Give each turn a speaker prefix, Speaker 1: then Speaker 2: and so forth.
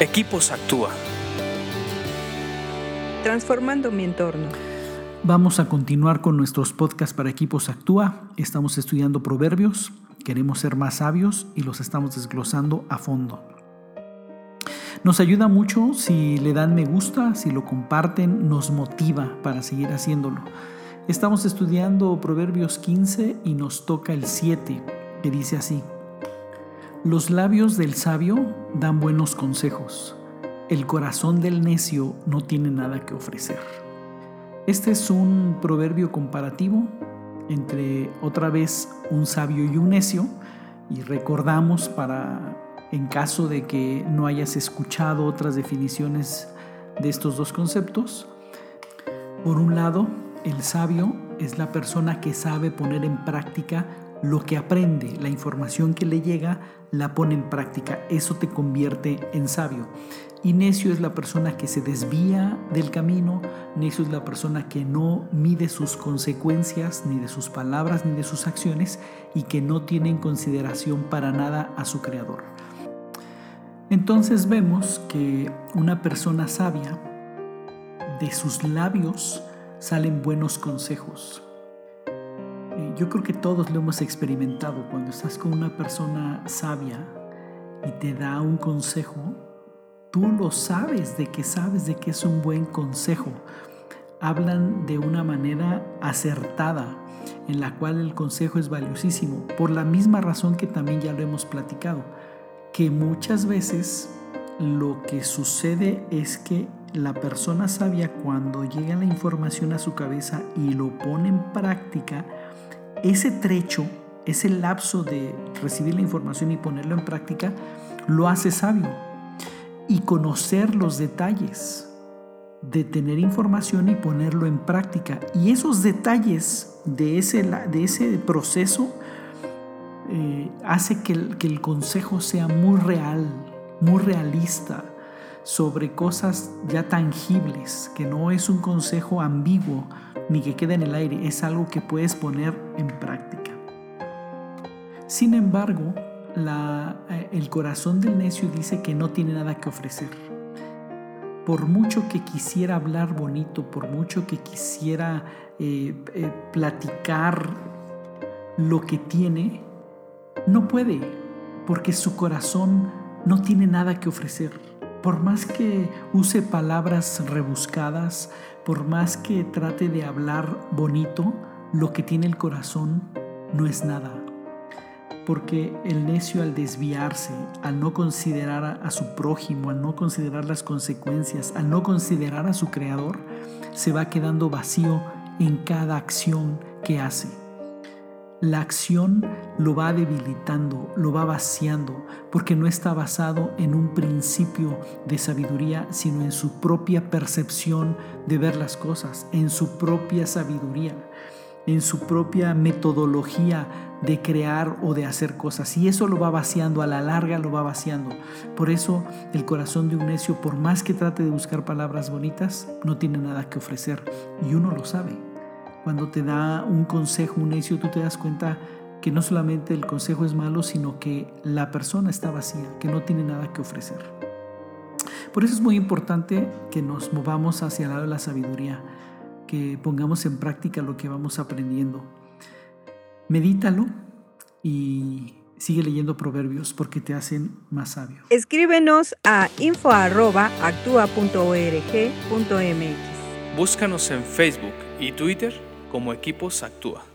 Speaker 1: Equipos Actúa.
Speaker 2: Transformando mi entorno.
Speaker 3: Vamos a continuar con nuestros podcasts para Equipos Actúa. Estamos estudiando proverbios, queremos ser más sabios y los estamos desglosando a fondo. Nos ayuda mucho si le dan me gusta, si lo comparten, nos motiva para seguir haciéndolo. Estamos estudiando Proverbios 15 y nos toca el 7, que dice así. Los labios del sabio dan buenos consejos. El corazón del necio no tiene nada que ofrecer. Este es un proverbio comparativo entre otra vez un sabio y un necio y recordamos para en caso de que no hayas escuchado otras definiciones de estos dos conceptos. Por un lado, el sabio es la persona que sabe poner en práctica lo que aprende, la información que le llega, la pone en práctica. Eso te convierte en sabio. Y necio es la persona que se desvía del camino, necio es la persona que no mide sus consecuencias, ni de sus palabras, ni de sus acciones, y que no tiene en consideración para nada a su creador. Entonces vemos que una persona sabia, de sus labios salen buenos consejos. Eh, yo creo que todos lo hemos experimentado cuando estás con una persona sabia y te da un consejo, tú lo sabes de que sabes de que es un buen consejo. Hablan de una manera acertada en la cual el consejo es valiosísimo, por la misma razón que también ya lo hemos platicado, que muchas veces lo que sucede es que la persona sabia cuando llega la información a su cabeza y lo pone en práctica, ese trecho, ese lapso de recibir la información y ponerlo en práctica, lo hace sabio. Y conocer los detalles de tener información y ponerlo en práctica. Y esos detalles de ese, de ese proceso eh, hace que el, que el consejo sea muy real, muy realista sobre cosas ya tangibles, que no es un consejo ambiguo ni que quede en el aire, es algo que puedes poner en práctica. Sin embargo, eh, el corazón del necio dice que no tiene nada que ofrecer. Por mucho que quisiera hablar bonito, por mucho que quisiera eh, eh, platicar lo que tiene, no puede, porque su corazón no tiene nada que ofrecer. Por más que use palabras rebuscadas, por más que trate de hablar bonito, lo que tiene el corazón no es nada. Porque el necio al desviarse, al no considerar a, su prójimo, al no considerar las consecuencias, al no considerar a su creador, se va quedando vacío en cada acción que hace la acción lo va debilitando, lo va vaciando, porque no está basado en un principio de sabiduría, sino en su propia percepción de ver las cosas, en su propia sabiduría, en su propia metodología de crear o de hacer cosas. Y eso lo va vaciando, a la larga lo va vaciando. Por eso el corazón de un necio, por más que trate de buscar palabras bonitas, no tiene nada que ofrecer. Y uno lo sabe. Cuando te da un consejo un necio, tú te das cuenta que no solamente el consejo es malo, sino que la persona está vacía, que no tiene nada que ofrecer. Por eso es muy importante que nos movamos hacia el lado de la sabiduría, que pongamos en práctica lo que vamos aprendiendo. Medítalo y sigue leyendo proverbios porque te hacen más sabio.
Speaker 2: Escríbenos a info.actua.org.mx.
Speaker 1: Búscanos en Facebook y Twitter como Equipos Actúa.